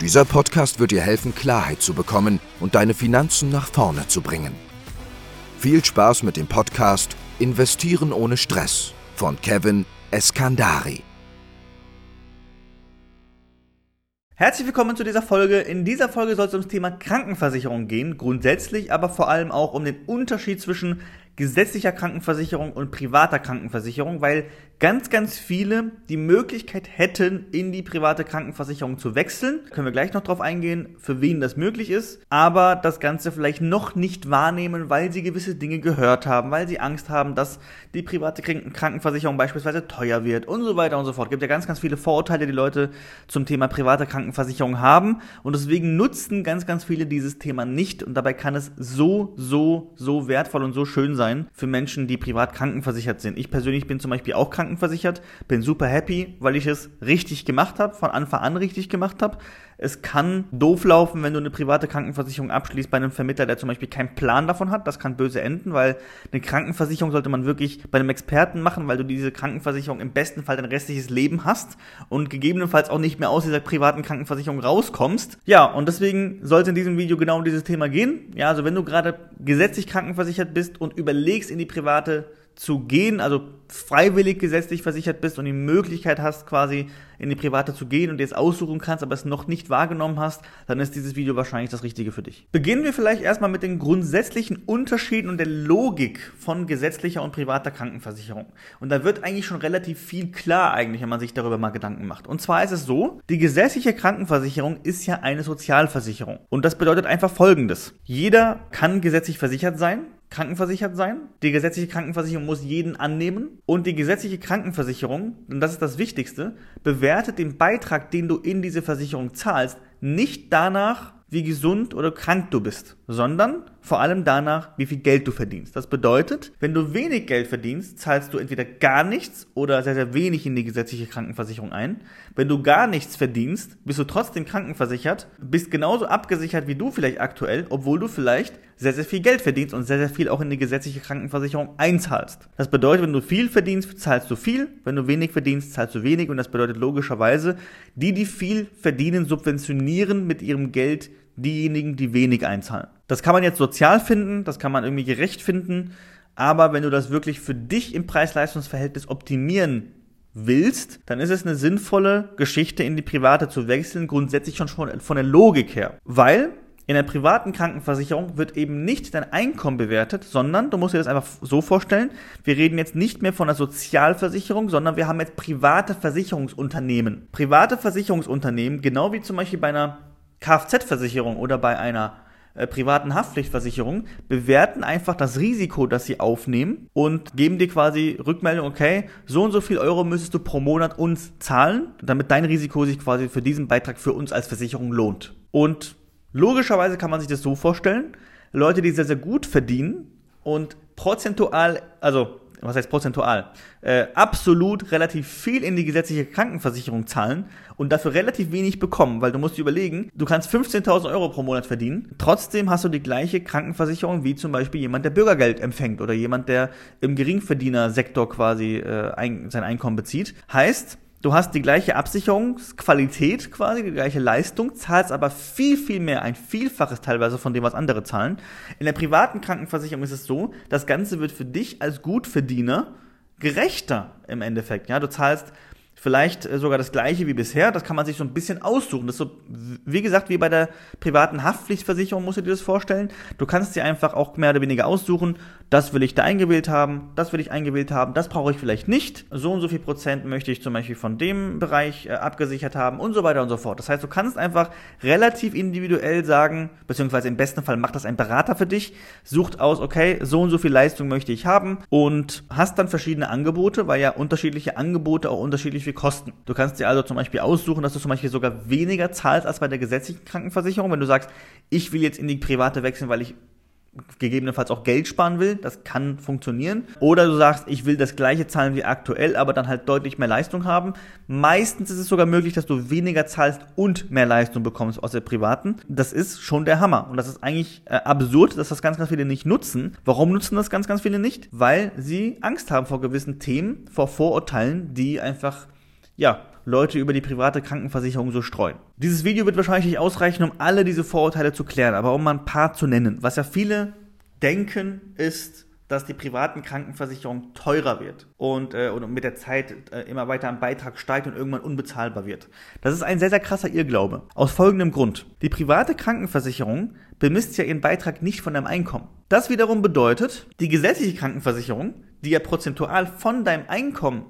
Dieser Podcast wird dir helfen, Klarheit zu bekommen und deine Finanzen nach vorne zu bringen. Viel Spaß mit dem Podcast Investieren ohne Stress von Kevin Eskandari. Herzlich willkommen zu dieser Folge. In dieser Folge soll es ums Thema Krankenversicherung gehen, grundsätzlich, aber vor allem auch um den Unterschied zwischen gesetzlicher Krankenversicherung und privater Krankenversicherung, weil ganz, ganz viele die Möglichkeit hätten, in die private Krankenversicherung zu wechseln. Können wir gleich noch drauf eingehen, für wen das möglich ist, aber das Ganze vielleicht noch nicht wahrnehmen, weil sie gewisse Dinge gehört haben, weil sie Angst haben, dass die private Krankenversicherung beispielsweise teuer wird und so weiter und so fort. Es gibt ja ganz, ganz viele Vorurteile, die Leute zum Thema private Krankenversicherung haben und deswegen nutzen ganz, ganz viele dieses Thema nicht und dabei kann es so, so, so wertvoll und so schön sein für Menschen, die privat krankenversichert sind. Ich persönlich bin zum Beispiel auch krankenversichert krankenversichert, bin super happy, weil ich es richtig gemacht habe, von Anfang an richtig gemacht habe. Es kann doof laufen, wenn du eine private Krankenversicherung abschließt bei einem Vermittler, der zum Beispiel keinen Plan davon hat. Das kann böse enden, weil eine Krankenversicherung sollte man wirklich bei einem Experten machen, weil du diese Krankenversicherung im besten Fall dein restliches Leben hast und gegebenenfalls auch nicht mehr aus dieser privaten Krankenversicherung rauskommst. Ja, und deswegen sollte in diesem Video genau um dieses Thema gehen. Ja, also wenn du gerade gesetzlich krankenversichert bist und überlegst, in die private zu gehen, also freiwillig gesetzlich versichert bist und die Möglichkeit hast, quasi in die private zu gehen und dir es aussuchen kannst, aber es noch nicht wahrgenommen hast, dann ist dieses Video wahrscheinlich das Richtige für dich. Beginnen wir vielleicht erstmal mit den grundsätzlichen Unterschieden und der Logik von gesetzlicher und privater Krankenversicherung. Und da wird eigentlich schon relativ viel klar eigentlich, wenn man sich darüber mal Gedanken macht. Und zwar ist es so, die gesetzliche Krankenversicherung ist ja eine Sozialversicherung. Und das bedeutet einfach Folgendes. Jeder kann gesetzlich versichert sein, krankenversichert sein. Die gesetzliche Krankenversicherung muss jeden annehmen. Und die gesetzliche Krankenversicherung, und das ist das Wichtigste, bewertet den Beitrag, den du in diese Versicherung zahlst, nicht danach, wie gesund oder krank du bist, sondern vor allem danach, wie viel Geld du verdienst. Das bedeutet, wenn du wenig Geld verdienst, zahlst du entweder gar nichts oder sehr, sehr wenig in die gesetzliche Krankenversicherung ein. Wenn du gar nichts verdienst, bist du trotzdem krankenversichert, bist genauso abgesichert wie du vielleicht aktuell, obwohl du vielleicht sehr, sehr viel Geld verdienst und sehr, sehr viel auch in die gesetzliche Krankenversicherung einzahlst. Das bedeutet, wenn du viel verdienst, zahlst du viel, wenn du wenig verdienst, zahlst du wenig und das bedeutet logischerweise, die, die viel verdienen, subventionieren mit ihrem Geld diejenigen, die wenig einzahlen. Das kann man jetzt sozial finden, das kann man irgendwie gerecht finden, aber wenn du das wirklich für dich im Preis-Leistungs-Verhältnis optimieren willst, dann ist es eine sinnvolle Geschichte, in die private zu wechseln, grundsätzlich schon von der Logik her. Weil in der privaten Krankenversicherung wird eben nicht dein Einkommen bewertet, sondern du musst dir das einfach so vorstellen, wir reden jetzt nicht mehr von einer Sozialversicherung, sondern wir haben jetzt private Versicherungsunternehmen. Private Versicherungsunternehmen, genau wie zum Beispiel bei einer Kfz-Versicherung oder bei einer äh, privaten Haftpflichtversicherung bewerten einfach das Risiko, das sie aufnehmen und geben dir quasi Rückmeldung, okay, so und so viel Euro müsstest du pro Monat uns zahlen, damit dein Risiko sich quasi für diesen Beitrag für uns als Versicherung lohnt. Und logischerweise kann man sich das so vorstellen, Leute, die sehr, sehr gut verdienen und prozentual, also was heißt prozentual, äh, absolut relativ viel in die gesetzliche Krankenversicherung zahlen und dafür relativ wenig bekommen, weil du musst dir überlegen, du kannst 15.000 Euro pro Monat verdienen, trotzdem hast du die gleiche Krankenversicherung wie zum Beispiel jemand, der Bürgergeld empfängt oder jemand, der im Geringverdienersektor quasi äh, ein, sein Einkommen bezieht. Heißt, Du hast die gleiche Absicherungsqualität quasi, die gleiche Leistung, zahlst aber viel, viel mehr, ein Vielfaches teilweise von dem, was andere zahlen. In der privaten Krankenversicherung ist es so, das Ganze wird für dich als Gutverdiener gerechter im Endeffekt. Ja, du zahlst vielleicht äh, sogar das gleiche wie bisher. Das kann man sich so ein bisschen aussuchen. Das ist so, wie gesagt, wie bei der privaten Haftpflichtversicherung musst du dir das vorstellen. Du kannst dir einfach auch mehr oder weniger aussuchen, das will ich da eingewählt haben, das will ich eingewählt haben, das brauche ich vielleicht nicht. So und so viel Prozent möchte ich zum Beispiel von dem Bereich äh, abgesichert haben und so weiter und so fort. Das heißt, du kannst einfach relativ individuell sagen, beziehungsweise im besten Fall macht das ein Berater für dich, sucht aus, okay, so und so viel Leistung möchte ich haben und hast dann verschiedene Angebote, weil ja unterschiedliche Angebote auch unterschiedlich viel kosten. Du kannst dir also zum Beispiel aussuchen, dass du zum Beispiel sogar weniger zahlst als bei der gesetzlichen Krankenversicherung. Wenn du sagst, ich will jetzt in die private wechseln, weil ich gegebenenfalls auch Geld sparen will, das kann funktionieren. Oder du sagst, ich will das gleiche zahlen wie aktuell, aber dann halt deutlich mehr Leistung haben. Meistens ist es sogar möglich, dass du weniger zahlst und mehr Leistung bekommst aus der privaten. Das ist schon der Hammer. Und das ist eigentlich äh, absurd, dass das ganz, ganz viele nicht nutzen. Warum nutzen das ganz, ganz viele nicht? Weil sie Angst haben vor gewissen Themen, vor Vorurteilen, die einfach, ja, Leute über die private Krankenversicherung so streuen. Dieses Video wird wahrscheinlich nicht ausreichen, um alle diese Vorurteile zu klären, aber um mal ein paar zu nennen. Was ja viele denken, ist, dass die privaten Krankenversicherung teurer wird und, äh, und mit der Zeit äh, immer weiter am Beitrag steigt und irgendwann unbezahlbar wird. Das ist ein sehr, sehr krasser Irrglaube. Aus folgendem Grund. Die private Krankenversicherung bemisst ja ihren Beitrag nicht von deinem Einkommen. Das wiederum bedeutet, die gesetzliche Krankenversicherung, die ja prozentual von deinem Einkommen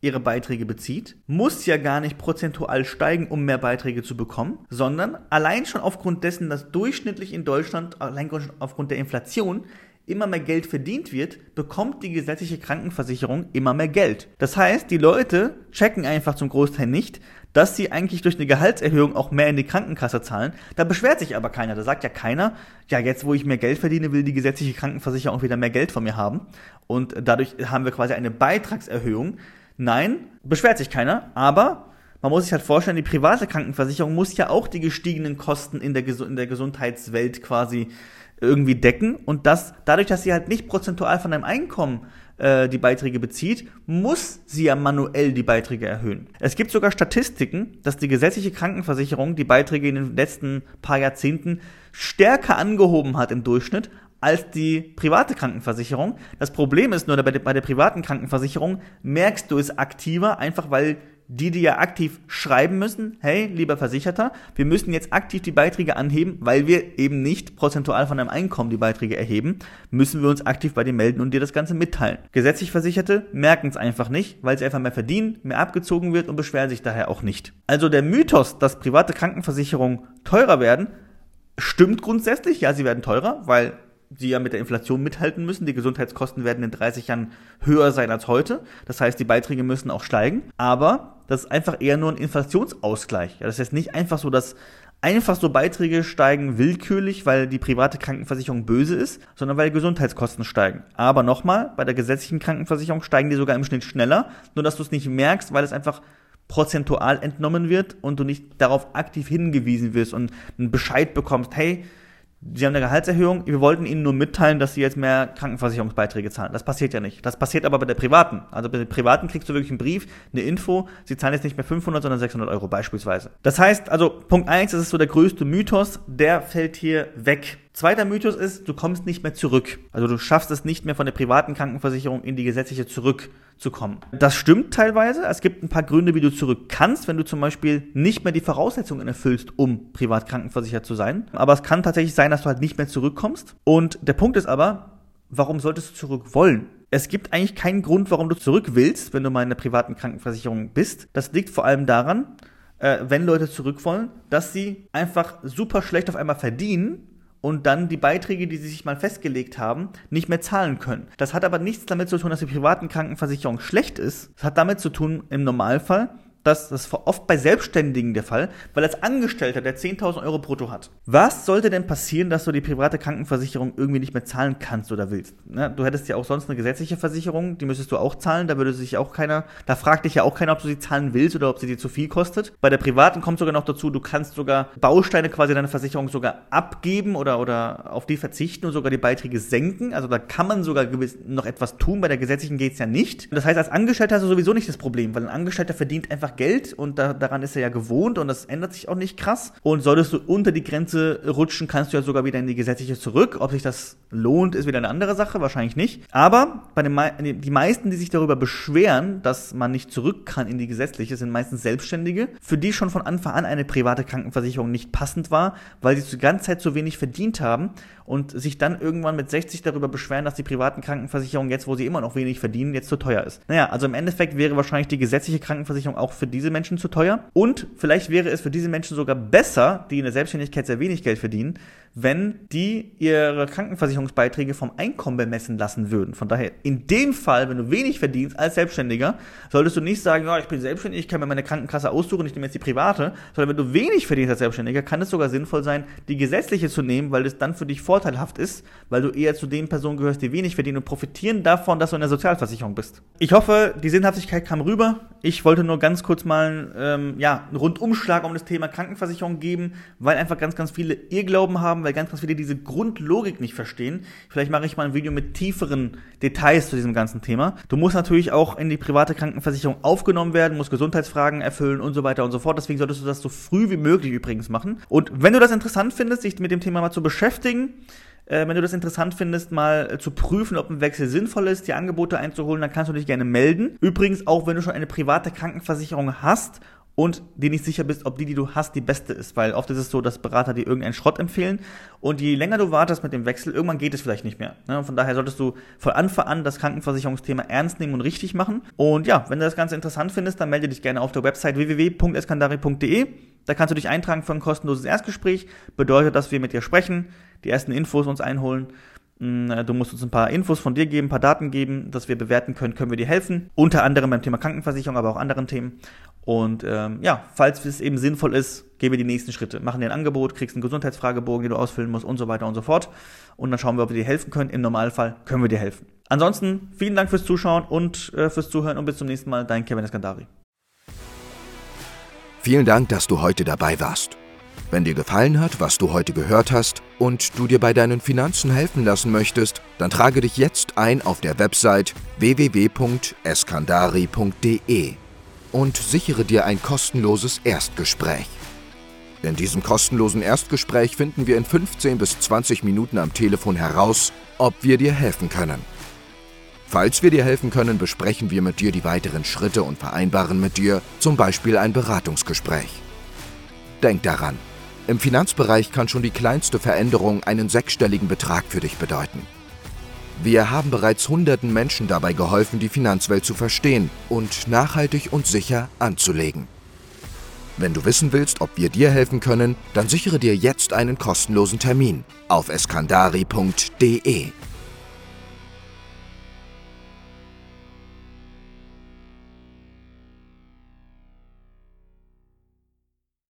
ihre Beiträge bezieht, muss ja gar nicht prozentual steigen, um mehr Beiträge zu bekommen, sondern allein schon aufgrund dessen, dass durchschnittlich in Deutschland, allein schon aufgrund der Inflation, immer mehr Geld verdient wird, bekommt die gesetzliche Krankenversicherung immer mehr Geld. Das heißt, die Leute checken einfach zum Großteil nicht, dass sie eigentlich durch eine Gehaltserhöhung auch mehr in die Krankenkasse zahlen. Da beschwert sich aber keiner. Da sagt ja keiner, ja, jetzt wo ich mehr Geld verdiene, will die gesetzliche Krankenversicherung wieder mehr Geld von mir haben. Und dadurch haben wir quasi eine Beitragserhöhung. Nein, beschwert sich keiner, aber man muss sich halt vorstellen, die private Krankenversicherung muss ja auch die gestiegenen Kosten in der, in der Gesundheitswelt quasi irgendwie decken und das dadurch, dass sie halt nicht prozentual von deinem Einkommen äh, die Beiträge bezieht, muss sie ja manuell die Beiträge erhöhen. Es gibt sogar Statistiken, dass die gesetzliche Krankenversicherung die Beiträge in den letzten paar Jahrzehnten stärker angehoben hat im Durchschnitt als die private Krankenversicherung. Das Problem ist nur, bei der, bei der privaten Krankenversicherung merkst du es aktiver, einfach weil die dir ja aktiv schreiben müssen, hey, lieber Versicherter, wir müssen jetzt aktiv die Beiträge anheben, weil wir eben nicht prozentual von deinem Einkommen die Beiträge erheben, müssen wir uns aktiv bei dir melden und dir das Ganze mitteilen. Gesetzlich Versicherte merken es einfach nicht, weil sie einfach mehr verdienen, mehr abgezogen wird und beschweren sich daher auch nicht. Also der Mythos, dass private Krankenversicherungen teurer werden, stimmt grundsätzlich, ja, sie werden teurer, weil sie ja mit der Inflation mithalten müssen. Die Gesundheitskosten werden in 30 Jahren höher sein als heute. Das heißt, die Beiträge müssen auch steigen. Aber das ist einfach eher nur ein Inflationsausgleich. Ja, das heißt nicht einfach so, dass einfach so Beiträge steigen willkürlich, weil die private Krankenversicherung böse ist, sondern weil die Gesundheitskosten steigen. Aber nochmal, bei der gesetzlichen Krankenversicherung steigen die sogar im Schnitt schneller, nur dass du es nicht merkst, weil es einfach prozentual entnommen wird und du nicht darauf aktiv hingewiesen wirst und einen Bescheid bekommst, hey, Sie haben eine Gehaltserhöhung, wir wollten Ihnen nur mitteilen, dass Sie jetzt mehr Krankenversicherungsbeiträge zahlen. Das passiert ja nicht. Das passiert aber bei der privaten. Also bei der privaten kriegst du wirklich einen Brief, eine Info, Sie zahlen jetzt nicht mehr 500, sondern 600 Euro beispielsweise. Das heißt, also Punkt eins, das ist so der größte Mythos, der fällt hier weg. Zweiter Mythos ist, du kommst nicht mehr zurück. Also du schaffst es nicht mehr von der privaten Krankenversicherung in die gesetzliche zurückzukommen. Das stimmt teilweise. Es gibt ein paar Gründe, wie du zurück kannst, wenn du zum Beispiel nicht mehr die Voraussetzungen erfüllst, um privat krankenversichert zu sein. Aber es kann tatsächlich sein, dass du halt nicht mehr zurückkommst. Und der Punkt ist aber, warum solltest du zurück wollen? Es gibt eigentlich keinen Grund, warum du zurück willst, wenn du mal in der privaten Krankenversicherung bist. Das liegt vor allem daran, äh, wenn Leute zurück wollen, dass sie einfach super schlecht auf einmal verdienen und dann die Beiträge, die sie sich mal festgelegt haben, nicht mehr zahlen können. Das hat aber nichts damit zu tun, dass die privaten Krankenversicherung schlecht ist. Das hat damit zu tun, im Normalfall, das oft bei Selbstständigen der Fall, weil als Angestellter, der 10.000 Euro brutto hat, was sollte denn passieren, dass du die private Krankenversicherung irgendwie nicht mehr zahlen kannst oder willst? Ne? Du hättest ja auch sonst eine gesetzliche Versicherung, die müsstest du auch zahlen, da würde sich auch keiner, da fragt dich ja auch keiner, ob du sie zahlen willst oder ob sie dir zu viel kostet. Bei der privaten kommt sogar noch dazu, du kannst sogar Bausteine quasi deiner Versicherung sogar abgeben oder, oder auf die verzichten und sogar die Beiträge senken. Also da kann man sogar noch etwas tun, bei der gesetzlichen geht es ja nicht. Das heißt, als Angestellter hast du sowieso nicht das Problem, weil ein Angestellter verdient einfach Geld und da, daran ist er ja gewohnt und das ändert sich auch nicht krass. Und solltest du unter die Grenze rutschen, kannst du ja sogar wieder in die gesetzliche zurück. Ob sich das lohnt, ist wieder eine andere Sache, wahrscheinlich nicht. Aber bei den Me die meisten, die sich darüber beschweren, dass man nicht zurück kann in die gesetzliche, sind meistens Selbstständige, für die schon von Anfang an eine private Krankenversicherung nicht passend war, weil sie die ganze Zeit zu wenig verdient haben und sich dann irgendwann mit 60 darüber beschweren, dass die privaten Krankenversicherungen jetzt, wo sie immer noch wenig verdienen, jetzt zu teuer ist. Naja, also im Endeffekt wäre wahrscheinlich die gesetzliche Krankenversicherung auch für diese Menschen zu teuer. Und vielleicht wäre es für diese Menschen sogar besser, die in der Selbstständigkeit sehr wenig Geld verdienen, wenn die ihre Krankenversicherungsbeiträge vom Einkommen bemessen lassen würden. Von daher, in dem Fall, wenn du wenig verdienst als Selbstständiger, solltest du nicht sagen, ja, ich bin selbstständig, ich kann mir meine Krankenkasse aussuchen, ich nehme jetzt die private, sondern wenn du wenig verdienst als Selbstständiger, kann es sogar sinnvoll sein, die gesetzliche zu nehmen, weil es dann für dich vorteilhaft ist, weil du eher zu den Personen gehörst, die wenig verdienen und profitieren davon, dass du in der Sozialversicherung bist. Ich hoffe, die Sinnhaftigkeit kam rüber. Ich wollte nur ganz kurz mal ähm, ja, einen Rundumschlag um das Thema Krankenversicherung geben, weil einfach ganz, ganz viele Irrglauben haben, weil ganz, ganz viele diese Grundlogik nicht verstehen. Vielleicht mache ich mal ein Video mit tieferen Details zu diesem ganzen Thema. Du musst natürlich auch in die private Krankenversicherung aufgenommen werden, musst Gesundheitsfragen erfüllen und so weiter und so fort. Deswegen solltest du das so früh wie möglich übrigens machen. Und wenn du das interessant findest, sich mit dem Thema mal zu beschäftigen, äh, wenn du das interessant findest, mal äh, zu prüfen, ob ein Wechsel sinnvoll ist, die Angebote einzuholen, dann kannst du dich gerne melden. Übrigens auch, wenn du schon eine private Krankenversicherung hast und dir nicht sicher bist, ob die, die du hast, die beste ist. Weil oft ist es so, dass Berater dir irgendeinen Schrott empfehlen und je länger du wartest mit dem Wechsel, irgendwann geht es vielleicht nicht mehr. Ne? Von daher solltest du von Anfang an das Krankenversicherungsthema ernst nehmen und richtig machen. Und ja, wenn du das Ganze interessant findest, dann melde dich gerne auf der Website www.eskandari.de. Da kannst du dich eintragen für ein kostenloses Erstgespräch. Bedeutet, dass wir mit dir sprechen, die ersten Infos uns einholen Mm, du musst uns ein paar Infos von dir geben, ein paar Daten geben, dass wir bewerten können, können wir dir helfen. Unter anderem beim Thema Krankenversicherung, aber auch anderen Themen. Und ähm, ja, falls es eben sinnvoll ist, gehen wir die nächsten Schritte. Machen dir ein Angebot, kriegst einen Gesundheitsfragebogen, den du ausfüllen musst und so weiter und so fort. Und dann schauen wir, ob wir dir helfen können. Im Normalfall können wir dir helfen. Ansonsten vielen Dank fürs Zuschauen und äh, fürs Zuhören und bis zum nächsten Mal. Dein Kevin Eskandari. Vielen Dank, dass du heute dabei warst. Wenn dir gefallen hat, was du heute gehört hast und du dir bei deinen Finanzen helfen lassen möchtest, dann trage dich jetzt ein auf der Website www.eskandari.de und sichere dir ein kostenloses Erstgespräch. In diesem kostenlosen Erstgespräch finden wir in 15 bis 20 Minuten am Telefon heraus, ob wir dir helfen können. Falls wir dir helfen können, besprechen wir mit dir die weiteren Schritte und vereinbaren mit dir zum Beispiel ein Beratungsgespräch. Denk daran, im Finanzbereich kann schon die kleinste Veränderung einen sechsstelligen Betrag für dich bedeuten. Wir haben bereits hunderten Menschen dabei geholfen, die Finanzwelt zu verstehen und nachhaltig und sicher anzulegen. Wenn du wissen willst, ob wir dir helfen können, dann sichere dir jetzt einen kostenlosen Termin auf eskandari.de.